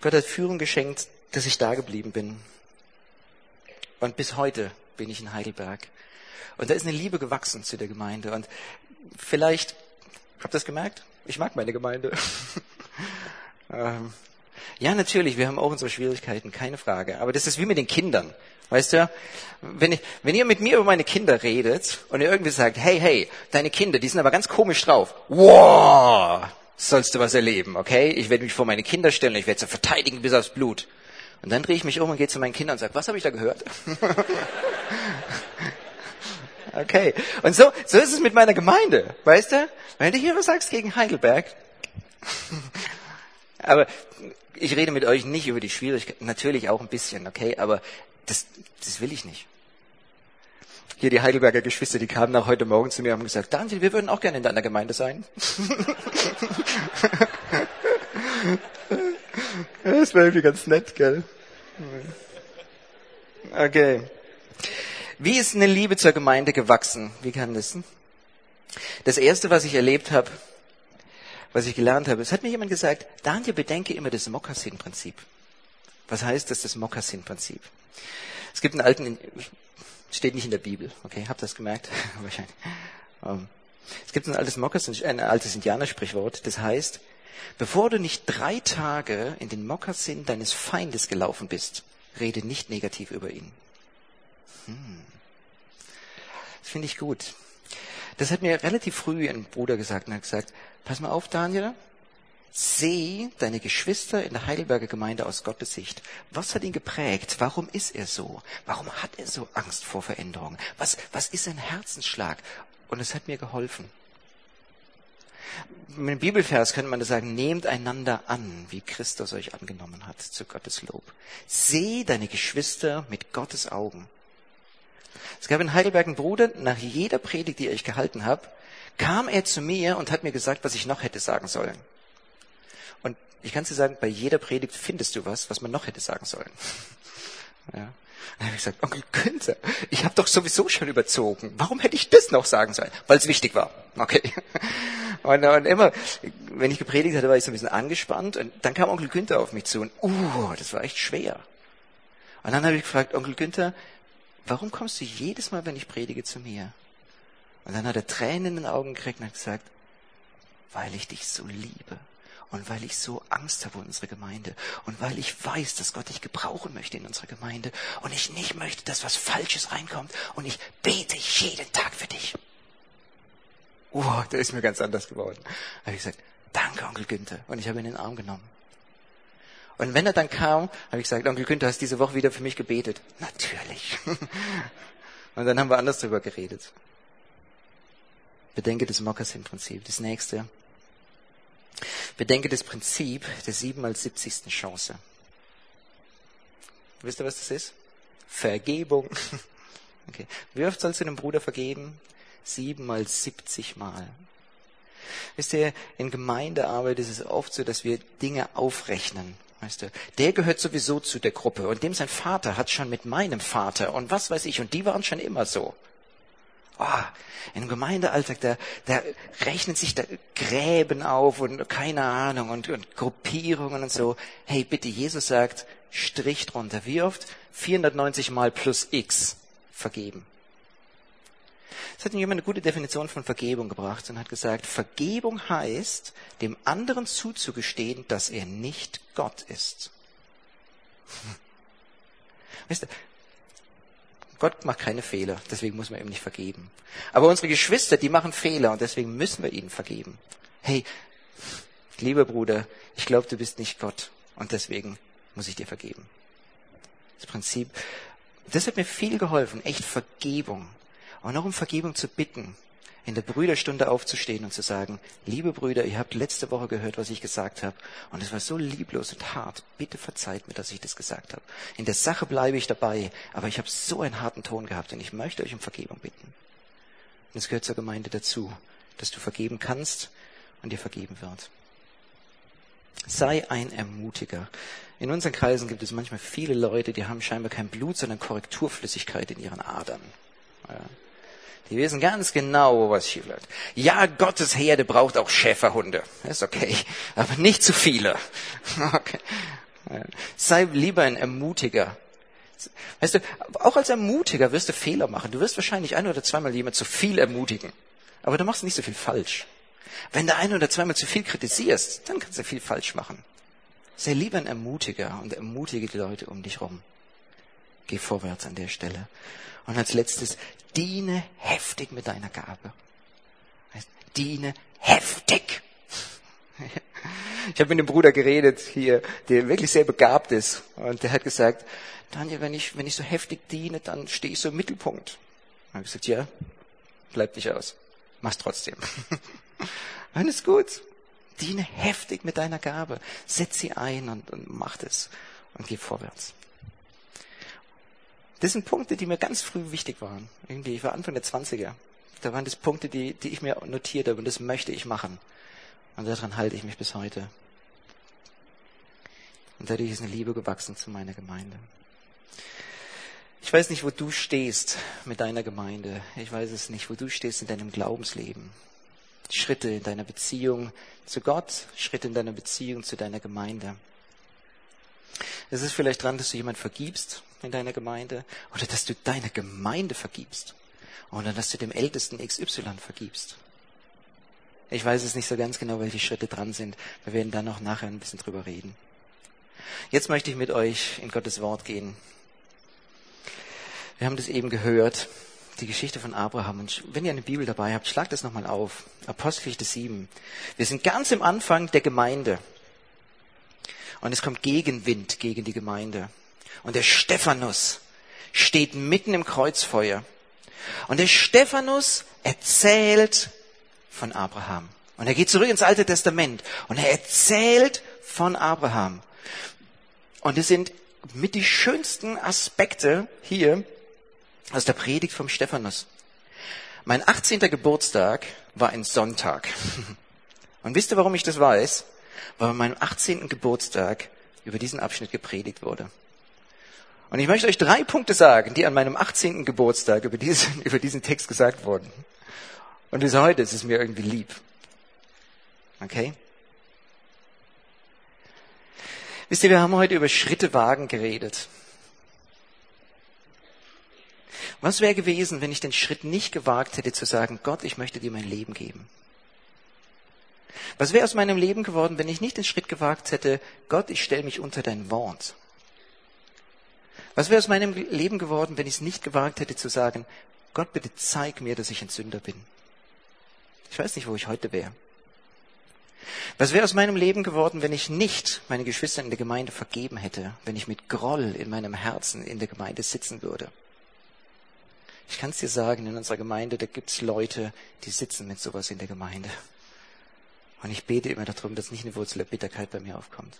Gott hat Führung geschenkt, dass ich da geblieben bin. Und bis heute bin ich in Heidelberg. Und da ist eine Liebe gewachsen zu der Gemeinde. Und vielleicht, habt ihr das gemerkt? Ich mag meine Gemeinde. *laughs* ähm, ja, natürlich, wir haben auch unsere Schwierigkeiten, keine Frage. Aber das ist wie mit den Kindern. Weißt du, wenn, ich, wenn ihr mit mir über meine Kinder redet und ihr irgendwie sagt, hey, hey, deine Kinder, die sind aber ganz komisch drauf. Wow, sollst du was erleben, okay? Ich werde mich vor meine Kinder stellen ich werde sie verteidigen bis aufs Blut. Und dann drehe ich mich um und gehe zu meinen Kindern und sage, was habe ich da gehört? *laughs* okay. Und so, so ist es mit meiner Gemeinde, weißt du? Wenn du hier was sagst gegen Heidelberg, *laughs* aber ich rede mit euch nicht über die Schwierigkeiten, natürlich auch ein bisschen, okay, aber das, das will ich nicht. Hier die Heidelberger Geschwister, die kamen nach heute Morgen zu mir und haben gesagt, Daniel, wir würden auch gerne in deiner Gemeinde sein. *laughs* das war irgendwie ganz nett, gell? Okay. Wie ist eine Liebe zur Gemeinde gewachsen? Wie kann das? Das erste, was ich erlebt habe, was ich gelernt habe, es hat mir jemand gesagt, Daniel, bedenke immer das Mokassin-Prinzip. Was heißt das, das Mokassin-Prinzip? Es gibt einen alten, steht nicht in der Bibel, okay, habt ihr das gemerkt? *laughs* Wahrscheinlich. Um, es gibt ein altes Mokassin, ein altes Indianersprichwort, das heißt, bevor du nicht drei Tage in den Mokassin deines Feindes gelaufen bist, rede nicht negativ über ihn. Hm. Das finde ich gut. Das hat mir relativ früh ein Bruder gesagt und hat gesagt, pass mal auf, Daniel, seh deine Geschwister in der Heidelberger Gemeinde aus Gottes Sicht. Was hat ihn geprägt? Warum ist er so? Warum hat er so Angst vor Veränderung? Was, was ist sein Herzensschlag? Und es hat mir geholfen. Mit dem Bibelvers könnte man da sagen, nehmt einander an, wie Christus euch angenommen hat, zu Gottes Lob. Seh deine Geschwister mit Gottes Augen. Es gab in Heidelberg einen Bruder, nach jeder Predigt, die ich gehalten habe, kam er zu mir und hat mir gesagt, was ich noch hätte sagen sollen. Und ich kann dir sagen, bei jeder Predigt findest du was, was man noch hätte sagen sollen. *laughs* Ja. Dann habe ich gesagt, Onkel Günther, ich habe doch sowieso schon überzogen. Warum hätte ich das noch sagen sollen? Weil es wichtig war. Okay. *laughs* Und, und, immer, wenn ich gepredigt hatte, war ich so ein bisschen angespannt. Und dann kam Onkel Günther auf mich zu und, uh, das war echt schwer. Und dann habe ich gefragt, Onkel Günther, warum kommst du jedes Mal, wenn ich predige, zu mir? Und dann hat er Tränen in den Augen gekriegt und hat gesagt, weil ich dich so liebe und weil ich so Angst habe um unsere Gemeinde und weil ich weiß, dass Gott dich gebrauchen möchte in unserer Gemeinde und ich nicht möchte, dass was Falsches reinkommt und ich bete jeden Tag für dich. Oh, der ist mir ganz anders geworden. Da habe ich gesagt, danke, Onkel Günther. Und ich habe ihn in den Arm genommen. Und wenn er dann kam, habe ich gesagt, Onkel Günther, hast diese Woche wieder für mich gebetet? Natürlich. *laughs* Und dann haben wir anders darüber geredet. Bedenke das Mokassin-Prinzip. Das nächste. Bedenke das Prinzip der siebenmal siebzigsten Chance. Wisst ihr, was das ist? Vergebung. *laughs* Okay. Wie oft sollst du dem Bruder vergeben? Siebenmal siebzig Mal. Wisst ihr, in Gemeindearbeit ist es oft so, dass wir Dinge aufrechnen. Weißt du, der gehört sowieso zu der Gruppe und dem sein Vater hat schon mit meinem Vater und was weiß ich und die waren schon immer so. Oh, Im Gemeindealltag, da, da rechnen sich da Gräben auf und keine Ahnung und, und Gruppierungen und so. Hey, bitte, Jesus sagt, Strich drunter. Wie oft? 490 mal plus x vergeben. Es hat jemand eine gute Definition von Vergebung gebracht und hat gesagt, Vergebung heißt, dem anderen zuzugestehen, dass er nicht Gott ist. *laughs* Weißt du, Gott macht keine Fehler, deswegen muss man ihm nicht vergeben. Aber unsere Geschwister, die machen Fehler und deswegen müssen wir ihnen vergeben. Hey, lieber Bruder, ich glaube, du bist nicht Gott und deswegen muss ich dir vergeben. Das Prinzip, das hat mir viel geholfen, echt Vergebung. Und auch um Vergebung zu bitten in der Brüderstunde aufzustehen und zu sagen, liebe Brüder, ihr habt letzte Woche gehört, was ich gesagt habe, und es war so lieblos und hart. Bitte verzeiht mir, dass ich das gesagt habe. In der Sache bleibe ich dabei, aber ich habe so einen harten Ton gehabt und ich möchte euch um Vergebung bitten. Und es gehört zur Gemeinde dazu, dass du vergeben kannst und dir vergeben wird. Sei ein Ermutiger. In unseren Kreisen gibt es manchmal viele Leute, die haben scheinbar kein Blut, sondern Korrekturflüssigkeit in ihren Adern. Ja. Die wissen ganz genau, wo was schief läuft. Ja, Gottes Herde braucht auch Schäferhunde. Ist okay. Aber nicht zu viele. *laughs* Okay. Sei lieber ein Ermutiger. Weißt du, auch als Ermutiger wirst du Fehler machen. Du wirst wahrscheinlich ein oder zweimal jemand zu viel ermutigen. Aber du machst nicht so viel falsch. Wenn du ein oder zweimal zu viel kritisierst, dann kannst du viel falsch machen. Sei lieber ein Ermutiger und ermutige die Leute um dich rum. Geh vorwärts an der Stelle. Und als letztes, diene heftig mit deiner Gabe. Diene heftig. Ich habe mit einem Bruder geredet hier, der wirklich sehr begabt ist. Und der hat gesagt, Daniel, wenn ich, wenn ich so heftig diene, dann stehe ich so im Mittelpunkt. Ich habe gesagt, ja, bleib nicht aus. Mach's trotzdem. *laughs* Dann ist gut. Diene heftig mit deiner Gabe. Setz sie ein und, und mach es. Und geh vorwärts. Das sind Punkte, die mir ganz früh wichtig waren. Irgendwie, ich war Anfang der 20er. Da waren das Punkte, die, die ich mir notiert habe und das möchte ich machen. Und daran halte ich mich bis heute. Und dadurch ist eine Liebe gewachsen zu meiner Gemeinde. Ich weiß nicht, wo du stehst mit deiner Gemeinde. Ich weiß es nicht, wo du stehst in deinem Glaubensleben. Schritte in deiner Beziehung zu Gott, Schritte in deiner Beziehung zu deiner Gemeinde. Es ist vielleicht dran, dass du jemand vergibst in deiner Gemeinde oder dass du deiner Gemeinde vergibst oder dass du dem Ältesten XY vergibst. Ich weiß es nicht so ganz genau, welche Schritte dran sind. Wir werden da noch nachher ein bisschen drüber reden. Jetzt möchte ich mit euch in Gottes Wort gehen. Wir haben das eben gehört, die Geschichte von Abraham. Und wenn ihr eine Bibel dabei habt, schlagt das nochmal auf. Apostelgeschichte 7. Wir sind ganz im Anfang der Gemeinde. Und es kommt Gegenwind gegen die Gemeinde. Und der Stephanus steht mitten im Kreuzfeuer. Und der Stephanus erzählt von Abraham. Und er geht zurück ins Alte Testament und er erzählt von Abraham. Und es sind mit die schönsten Aspekte hier aus der Predigt vom Stephanus. Mein 18. Geburtstag war ein Sonntag. *laughs* Und wisst ihr, warum ich das weiß? Weil an meinem 18. Geburtstag über diesen Abschnitt gepredigt wurde. Und ich möchte euch drei Punkte sagen, die an meinem 18. Geburtstag über diesen, *laughs* über diesen Text gesagt wurden. Und bis heute ist es mir irgendwie lieb. Okay? Wisst ihr, wir haben heute über Schritte wagen geredet. Was wäre gewesen, wenn ich den Schritt nicht gewagt hätte zu sagen, Gott, ich möchte dir mein Leben geben? Was wäre aus meinem Leben geworden, wenn ich nicht den Schritt gewagt hätte, Gott, ich stelle mich unter dein Wort? Was wäre aus meinem Leben geworden, wenn ich es nicht gewagt hätte zu sagen, Gott, bitte zeig mir, dass ich ein Sünder bin? Ich weiß nicht, wo ich heute wäre. Was wäre aus meinem Leben geworden, wenn ich nicht meine Geschwister in der Gemeinde vergeben hätte, wenn ich mit Groll in meinem Herzen in der Gemeinde sitzen würde? Ich kann es dir sagen, in unserer Gemeinde, da gibt es Leute, die sitzen mit sowas in der Gemeinde. Und ich bete immer darum, dass nicht eine Wurzel der Bitterkeit bei mir aufkommt.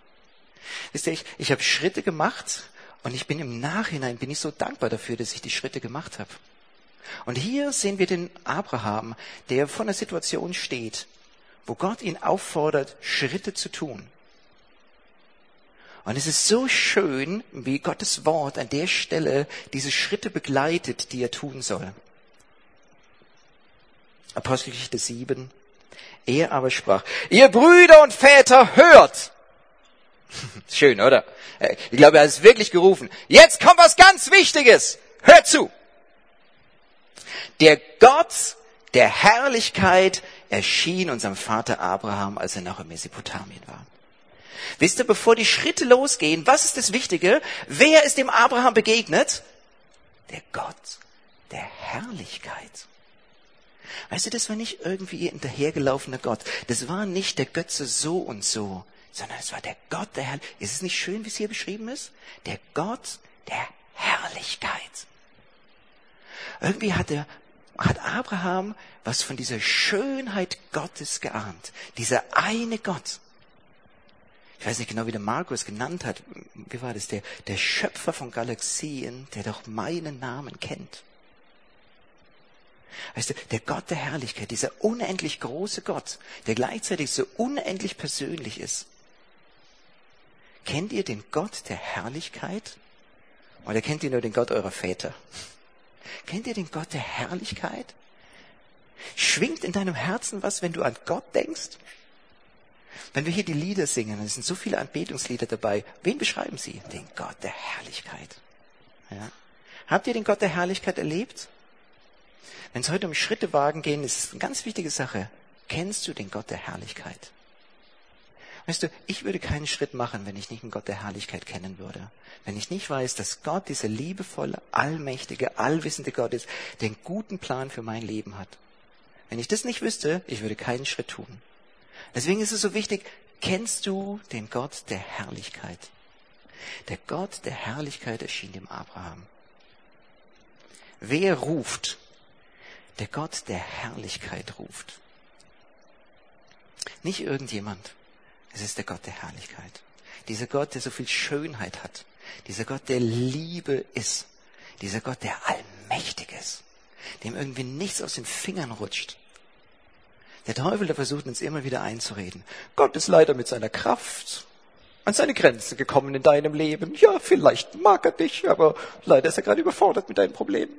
Wisst ihr, ich, ich habe Schritte gemacht und ich bin im Nachhinein, bin ich so dankbar dafür, dass ich die Schritte gemacht habe. Und hier sehen wir den Abraham, der vor einer Situation steht, wo Gott ihn auffordert, Schritte zu tun. Und es ist so schön, wie Gottes Wort an der Stelle diese Schritte begleitet, die er tun soll. Apostelgeschichte 7. Er aber sprach, ihr Brüder und Väter, hört! *laughs* Schön, oder? Ich glaube, er hat es wirklich gerufen. Jetzt kommt was ganz Wichtiges. Hört zu! Der Gott der Herrlichkeit erschien unserem Vater Abraham, als er noch in Mesopotamien war. Wisst ihr, bevor die Schritte losgehen, was ist das Wichtige? Wer ist dem Abraham begegnet? Der Gott der Herrlichkeit. Weißt du, das war nicht irgendwie ein dahergelaufener Gott. Das war nicht der Götze so und so, sondern es war der Gott der Herrlichkeit. Ist es nicht schön, wie es hier beschrieben ist? Der Gott der Herrlichkeit. Irgendwie hat, der, hat Abraham was von dieser Schönheit Gottes geahnt. Dieser eine Gott ich weiß nicht genau, wie der Markus genannt hat, wie war das, der, der Schöpfer von Galaxien, der doch meinen Namen kennt. Weißt du, der Gott der Herrlichkeit, dieser unendlich große Gott, der gleichzeitig so unendlich persönlich ist. Kennt ihr den Gott der Herrlichkeit? Oder kennt ihr nur den Gott eurer Väter? Kennt ihr den Gott der Herrlichkeit? Schwingt in deinem Herzen was, wenn du an Gott denkst? Wenn wir hier die Lieder singen, es sind so viele Anbetungslieder dabei, wen beschreiben sie? Den Gott der Herrlichkeit. Ja. Habt ihr den Gott der Herrlichkeit erlebt? Wenn es heute um Schritte wagen gehen, ist es eine ganz wichtige Sache. Kennst du den Gott der Herrlichkeit? Weißt du, ich würde keinen Schritt machen, wenn ich nicht den Gott der Herrlichkeit kennen würde. Wenn ich nicht weiß, dass Gott dieser liebevolle, allmächtige, allwissende Gott ist, der einen guten Plan für mein Leben hat. Wenn ich das nicht wüsste, ich würde keinen Schritt tun. Deswegen ist es so wichtig, kennst du den Gott der Herrlichkeit? Der Gott der Herrlichkeit erschien dem Abraham. Wer ruft? Der Gott der Herrlichkeit ruft. Nicht irgendjemand. Es ist der Gott der Herrlichkeit. Dieser Gott, der so viel Schönheit hat. Dieser Gott, der Liebe ist. Dieser Gott, der allmächtig ist. Dem irgendwie nichts aus den Fingern rutscht. Der Teufel, der versucht uns immer wieder einzureden. Gott ist leider mit seiner Kraft an seine Grenzen gekommen in deinem Leben. Ja, vielleicht mag er dich, aber leider ist er gerade überfordert mit deinen Problemen.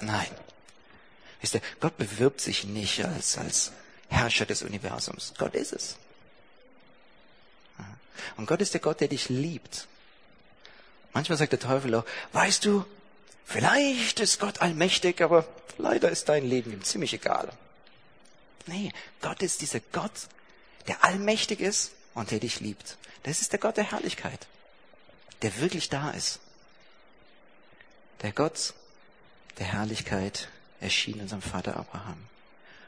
Nein. Wisst ihr, Gott bewirbt sich nicht als, als Herrscher des Universums. Gott ist es. Und Gott ist der Gott, der dich liebt. Manchmal sagt der Teufel auch, weißt du, vielleicht ist Gott allmächtig, aber leider ist dein Leben ihm ziemlich egal. Nee, Gott ist dieser Gott, der allmächtig ist und der dich liebt. Das ist der Gott der Herrlichkeit, der wirklich da ist. Der Gott der Herrlichkeit erschien unserem Vater Abraham.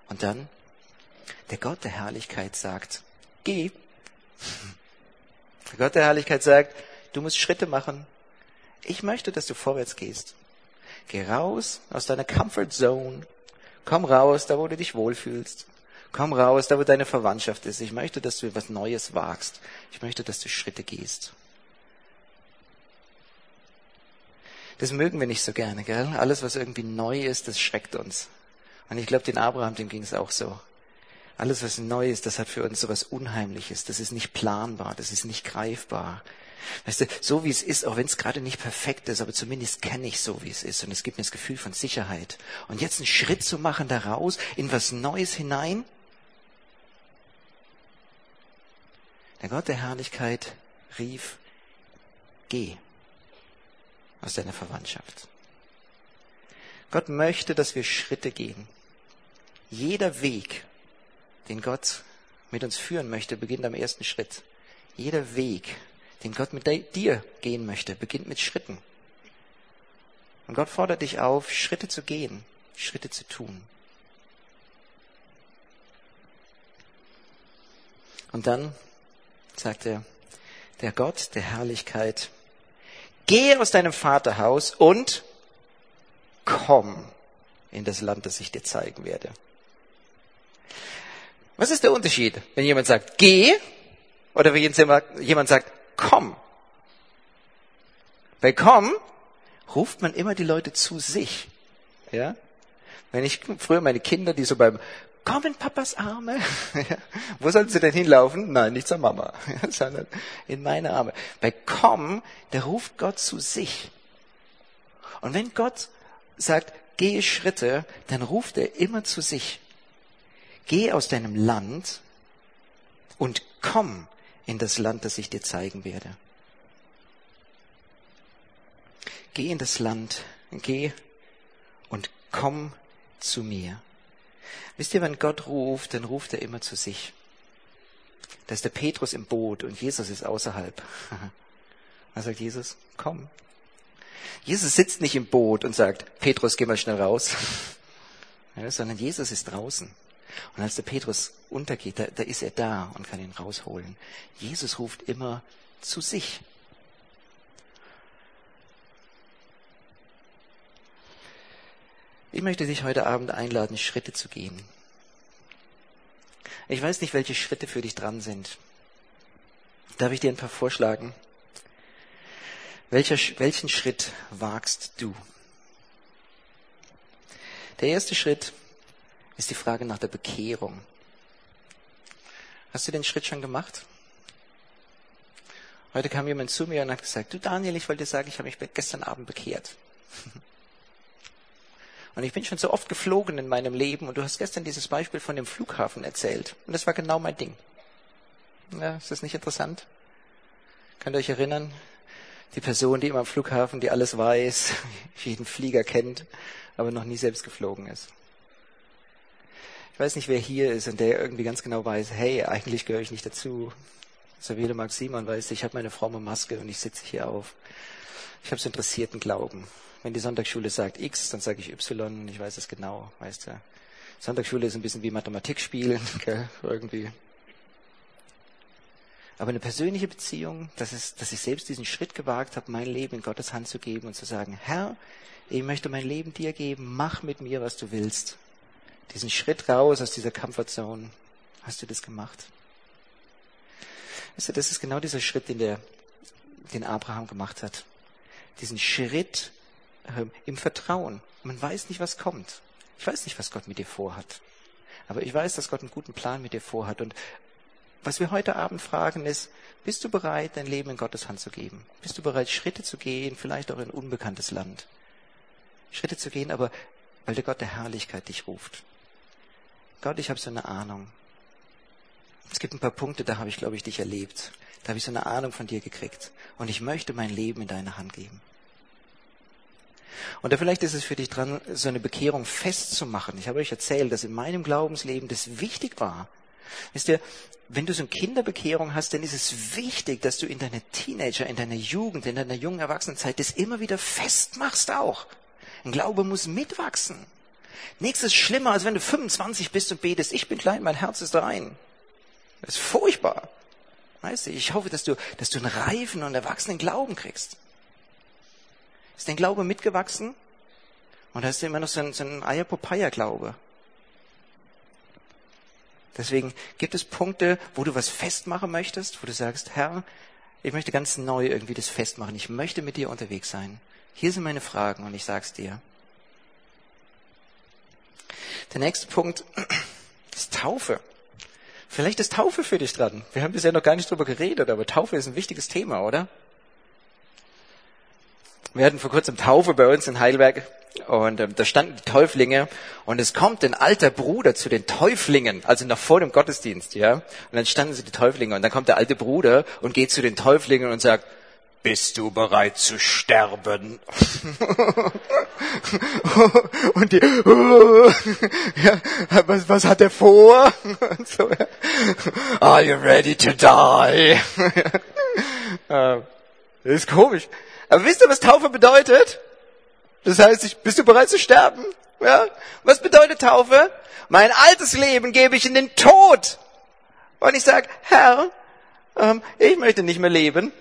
Und dann, der Gott der Herrlichkeit sagt, geh. Der Gott der Herrlichkeit sagt, du musst Schritte machen. Ich möchte, dass du vorwärts gehst. Geh raus aus deiner Comfort Zone. Komm raus, da wo du dich wohlfühlst. Komm raus, da wo deine Verwandtschaft ist. Ich möchte, dass du etwas Neues wagst. Ich möchte, dass du Schritte gehst. Das mögen wir nicht so gerne, gell? Alles, was irgendwie neu ist, das schreckt uns. Und ich glaube, den Abraham, dem ging es auch so. Alles, was neu ist, das hat für uns so was Unheimliches. Das ist nicht planbar, das ist nicht greifbar. Weißt du, so wie es ist, auch wenn es gerade nicht perfekt ist, aber zumindest kenne ich so, wie es ist. Und es gibt mir das Gefühl von Sicherheit. Und jetzt einen Schritt zu machen daraus, in was Neues hinein. Der Gott der Herrlichkeit rief, geh aus deiner Verwandtschaft. Gott möchte, dass wir Schritte gehen. Jeder Weg, den Gott mit uns führen möchte, beginnt am ersten Schritt. Jeder Weg, den Gott mit dir gehen möchte, beginnt mit Schritten. Und Gott fordert dich auf, Schritte zu gehen, Schritte zu tun. Und dann sagt er, der Gott der Herrlichkeit, geh aus deinem Vaterhaus und komm in das Land, das ich dir zeigen werde. Was ist der Unterschied, wenn jemand sagt, geh, oder wenn jemand sagt, komm? Bei komm ruft man immer die Leute zu sich. Ja? Wenn ich früher meine Kinder, die so beim Komm in Papas Arme. *laughs* Wo sollen sie denn hinlaufen? Nein, nicht zur Mama, *laughs* sondern in meine Arme. Bei komm, der ruft Gott zu sich. Und wenn Gott sagt, gehe Schritte, dann ruft er immer zu sich geh aus deinem Land und komm in das Land, das ich dir zeigen werde. Geh in das Land, geh und komm zu mir. Wisst ihr, wenn Gott ruft, dann ruft er immer zu sich. Da ist der Petrus im Boot und Jesus ist außerhalb. *laughs* Da sagt Jesus, komm. Jesus sitzt nicht im Boot und sagt, Petrus, geh mal schnell raus. *laughs* Ja, sondern Jesus ist draußen. Und als der Petrus untergeht, da, da ist er da und kann ihn rausholen. Jesus ruft immer zu sich. Ich möchte dich heute Abend einladen, Schritte zu gehen. Ich weiß nicht, welche Schritte für dich dran sind. Darf ich dir ein paar vorschlagen? Welcher, welchen Schritt wagst du? Der erste Schritt ist die Frage nach der Bekehrung. Hast du den Schritt schon gemacht? Heute kam jemand zu mir und hat gesagt, du Daniel, ich wollte dir sagen, ich habe mich gestern Abend bekehrt. *laughs* Und ich bin schon so oft geflogen in meinem Leben und du hast gestern dieses Beispiel von dem Flughafen erzählt. Und das war genau mein Ding. Ja, ist das nicht interessant? Könnt ihr euch erinnern? Die Person, die immer am Flughafen, die alles weiß, *laughs* jeden Flieger kennt, aber noch nie selbst geflogen ist. Ich weiß nicht, wer hier ist und der irgendwie ganz genau weiß, hey, eigentlich gehöre ich nicht dazu. Max Simon weiß, ich habe meine fromme Maske und ich sitze hier auf. Ich habe so interessierten Glauben. Wenn die Sonntagsschule sagt X, dann sage ich Y, ich weiß es genau, weißt du. Sonntagsschule ist ein bisschen wie Mathematik spielen, *laughs* gell, irgendwie. Aber eine persönliche Beziehung, das ist, dass ich selbst diesen Schritt gewagt habe, mein Leben in Gottes Hand zu geben und zu sagen, Herr, ich möchte mein Leben dir geben, mach mit mir, was du willst. Diesen Schritt raus aus dieser Comfortzone, hast du das gemacht? Weißt du, das ist genau dieser Schritt, den der, den Abraham gemacht hat. Diesen Schritt äh, im Vertrauen. Man weiß nicht, was kommt. Ich weiß nicht, was Gott mit dir vorhat. Aber ich weiß, dass Gott einen guten Plan mit dir vorhat. Und was wir heute Abend fragen ist, bist du bereit, dein Leben in Gottes Hand zu geben? Bist du bereit, Schritte zu gehen, vielleicht auch in ein unbekanntes Land? Schritte zu gehen, aber weil der Gott der Herrlichkeit dich ruft. Gott, ich habe so eine Ahnung. Es gibt ein paar Punkte, da habe ich, glaube ich, dich erlebt. Da habe ich so eine Ahnung von dir gekriegt. Und ich möchte mein Leben in deine Hand geben. Und da vielleicht ist es für dich dran, so eine Bekehrung festzumachen. Ich habe euch erzählt, dass in meinem Glaubensleben das wichtig war. Wisst ihr, wenn du so eine Kinderbekehrung hast, dann ist es wichtig, dass du in deiner Teenager, in deiner Jugend, in deiner jungen Erwachsenenzeit das immer wieder festmachst auch. Ein Glaube muss mitwachsen. Nichts ist schlimmer, als wenn du 25 bist und betest, ich bin klein, mein Herz ist rein. Das ist furchtbar. Weißt du, ich hoffe, dass du, dass du einen reifen und erwachsenen Glauben kriegst. Ist dein Glaube mitgewachsen? Oder hast du immer noch so ein, so ein Eierpopeier-Glaube? Deswegen gibt es Punkte, wo du was festmachen möchtest, wo du sagst, Herr, ich möchte ganz neu irgendwie das festmachen. Ich möchte mit dir unterwegs sein. Hier sind meine Fragen und ich sag's dir. Der nächste Punkt *clears throat* ist Taufe. Vielleicht ist Taufe für dich dran. Wir haben bisher noch gar nicht drüber geredet, aber Taufe ist ein wichtiges Thema, oder? Wir hatten vor kurzem Taufe bei uns in Heidelberg und ähm, da standen die Täuflinge und es kommt ein alter Bruder zu den Täuflingen, also noch vor dem Gottesdienst, ja. Und dann standen sie die Täuflinge und dann kommt der alte Bruder und geht zu den Täuflingen und sagt, bist du bereit zu sterben? *laughs* und die, *laughs* ja, was, was hat er vor? *laughs* So, ja. Are you ready to die? das ist komisch. Aber wisst ihr, was Taufe bedeutet? Das heißt, bist du bereit zu sterben? Ja? Was bedeutet Taufe? Mein altes Leben gebe ich in den Tod. Und ich sage, Herr, ähm, ich möchte nicht mehr leben.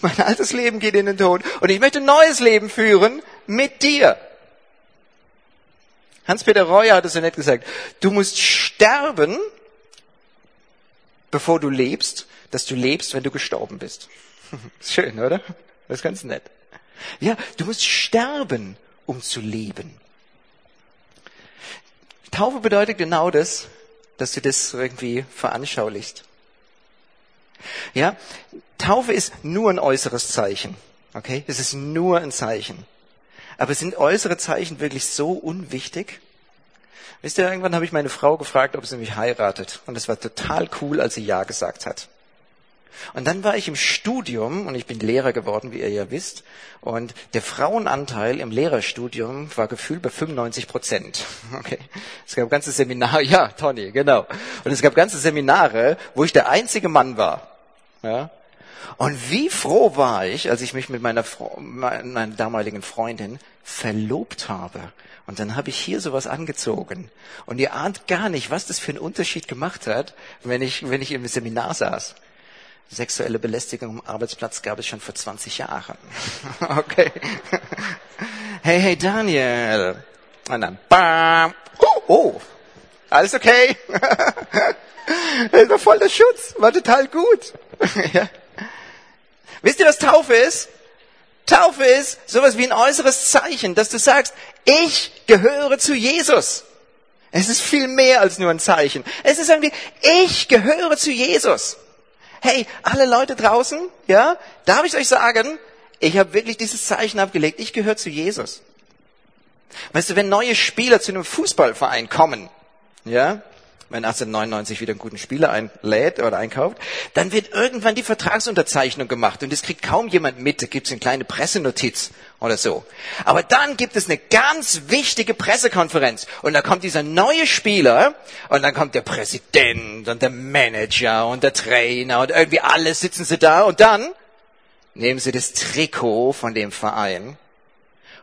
Mein altes Leben geht in den Tod. Und ich möchte ein neues Leben führen mit dir. Hans-Peter Reuer hat es so nett gesagt. Du musst sterben, bevor du lebst, dass du lebst, wenn du gestorben bist. *laughs* Schön, oder? Das ist ganz nett. Ja, du musst sterben, um zu leben. Taufe bedeutet genau das, dass du das irgendwie veranschaulichst. Ja, Taufe ist nur ein äußeres Zeichen. Okay, es ist nur ein Zeichen. Aber sind äußere Zeichen wirklich so unwichtig? Wisst ihr, irgendwann habe ich meine Frau gefragt, ob sie mich heiratet. Und es war total cool, als sie Ja gesagt hat. Und dann war ich im Studium und ich bin Lehrer geworden, wie ihr ja wisst. Und der Frauenanteil im Lehrerstudium war gefühlt bei 95 Prozent. *laughs* Okay. Es gab ganze Seminare, *laughs* ja, Tony, genau. Und es gab ganze Seminare, wo ich der einzige Mann war. Ja. Und wie froh war ich, als ich mich mit meiner, meiner damaligen Freundin verlobt habe. Und dann habe ich hier sowas angezogen. Und ihr ahnt gar nicht, was das für einen Unterschied gemacht hat, wenn ich, wenn ich im Seminar saß. Sexuelle Belästigung am Arbeitsplatz gab es schon vor 20 Jahren. *laughs* okay. Hey, hey, Daniel. Und dann, bam. Oh, oh. alles okay? *laughs* das war voll der Schutz. War total gut. *laughs* ja. Wisst ihr, was Taufe ist? Taufe ist sowas wie ein äußeres Zeichen, dass du sagst, ich gehöre zu Jesus. Es ist viel mehr als nur ein Zeichen. Es ist irgendwie, ich gehöre zu Jesus. Hey, alle Leute draußen, ja, darf ich euch sagen, ich habe wirklich dieses Zeichen abgelegt. Ich gehöre zu Jesus. Weißt du, wenn neue Spieler zu einem Fußballverein kommen, ja, wenn 1899 wieder einen guten Spieler einlädt oder einkauft, dann wird irgendwann die Vertragsunterzeichnung gemacht und das kriegt kaum jemand mit. Da gibt es eine kleine Pressenotiz oder so. Aber dann gibt es eine ganz wichtige Pressekonferenz und da kommt dieser neue Spieler und dann kommt der Präsident und der Manager und der Trainer und irgendwie alle sitzen sie da und dann nehmen sie das Trikot von dem Verein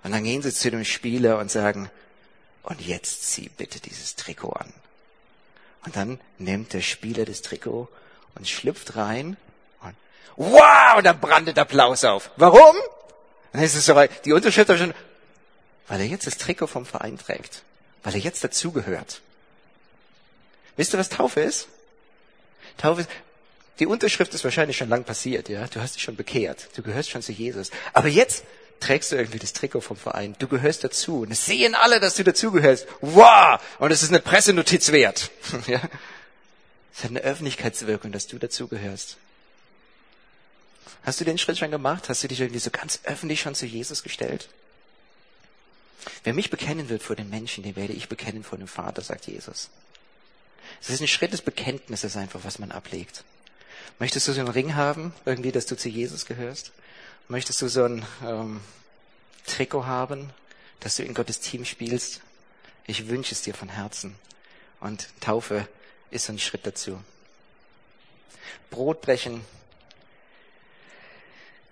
und dann gehen sie zu dem Spieler und sagen, und jetzt zieh bitte dieses Trikot an. Und dann nimmt der Spieler das Trikot und schlüpft rein und wow, und dann brandet Applaus auf. Warum? Dann ist es so, die Unterschrift habe schon, weil er jetzt das Trikot vom Verein trägt. Weil er jetzt dazugehört. Wisst ihr, was Taufe ist? Taufe ist, die Unterschrift ist wahrscheinlich schon lang passiert, ja. Du hast dich schon bekehrt. Du gehörst schon zu Jesus. Aber jetzt trägst du irgendwie das Trikot vom Verein. Du gehörst dazu. Und es sehen alle, dass du dazugehörst. Wow! Und es ist eine Pressenotiz wert. *laughs* ja? Es hat eine Öffentlichkeitswirkung, dass du dazugehörst. Hast du den Schritt schon gemacht? Hast du dich irgendwie so ganz öffentlich schon zu Jesus gestellt? Wer mich bekennen wird vor den Menschen, den werde ich bekennen vor dem Vater, sagt Jesus. Es ist ein Schritt des Bekenntnisses einfach, was man ablegt. Möchtest du so einen Ring haben, irgendwie, dass du zu Jesus gehörst? Möchtest du so ein ähm, Trikot haben, dass du in Gottes Team spielst? Ich wünsche es dir von Herzen. Und Taufe ist ein Schritt dazu. Brotbrechen.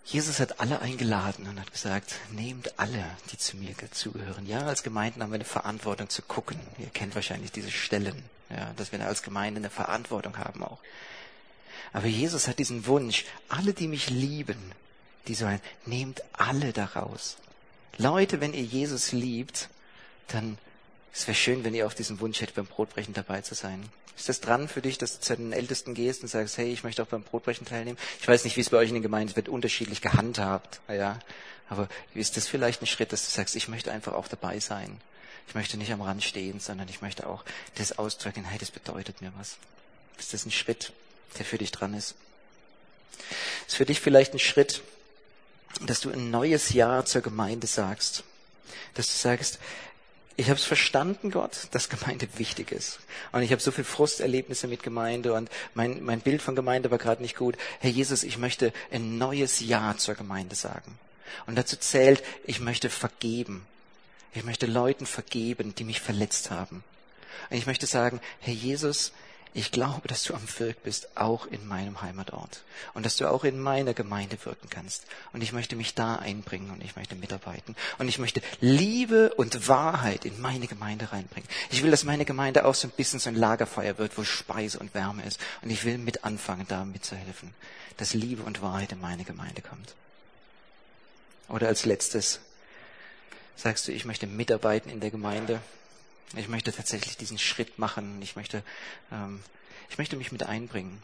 Jesus hat alle eingeladen und hat gesagt, nehmt alle, die zu mir dazugehören. Ja, als Gemeinden haben wir eine Verantwortung zu gucken. Ihr kennt wahrscheinlich diese Stellen, ja, dass wir als Gemeinde eine Verantwortung haben auch. Aber Jesus hat diesen Wunsch, alle, die mich lieben, die sollen, nehmt alle daraus. Leute, wenn ihr Jesus liebt, dann es wäre schön, wenn ihr auf diesen Wunsch hättet, beim Brotbrechen dabei zu sein. Ist das dran für dich, dass du zu den Ältesten gehst und sagst, hey, ich möchte auch beim Brotbrechen teilnehmen? Ich weiß nicht, wie es bei euch in den Gemeinden wird unterschiedlich gehandhabt, ja. Aber ist das vielleicht ein Schritt, dass du sagst, ich möchte einfach auch dabei sein? Ich möchte nicht am Rand stehen, sondern ich möchte auch das ausdrücken, hey, das bedeutet mir was. Ist das ein Schritt, der für dich dran ist? Ist für dich vielleicht ein Schritt, dass du ein neues Jahr zur Gemeinde sagst. Dass du sagst, ich habe es verstanden, Gott, dass Gemeinde wichtig ist. Und ich habe so viel Frusterlebnisse mit Gemeinde und mein, mein Bild von Gemeinde war gerade nicht gut. Herr Jesus, ich möchte ein neues Ja zur Gemeinde sagen. Und dazu zählt, ich möchte vergeben. Ich möchte Leuten vergeben, die mich verletzt haben. Und ich möchte sagen, Herr Jesus, ich glaube, dass du am Wirk bist, auch in meinem Heimatort. Und dass du auch in meiner Gemeinde wirken kannst. Und ich möchte mich da einbringen und ich möchte mitarbeiten. Und ich möchte Liebe und Wahrheit in meine Gemeinde reinbringen. Ich will, dass meine Gemeinde auch so ein bisschen so ein Lagerfeuer wird, wo Speise und Wärme ist. Und ich will mit anfangen, da mitzuhelfen, dass Liebe und Wahrheit in meine Gemeinde kommt. Oder als letztes sagst du, ich möchte mitarbeiten in der Gemeinde ich möchte tatsächlich diesen Schritt machen. Ich möchte, ähm, ich möchte mich mit einbringen.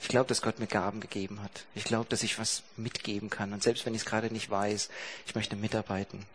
Ich glaube, dass Gott mir Gaben gegeben hat. Ich glaube, dass ich was mitgeben kann. Und selbst wenn ich es gerade nicht weiß, ich möchte mitarbeiten.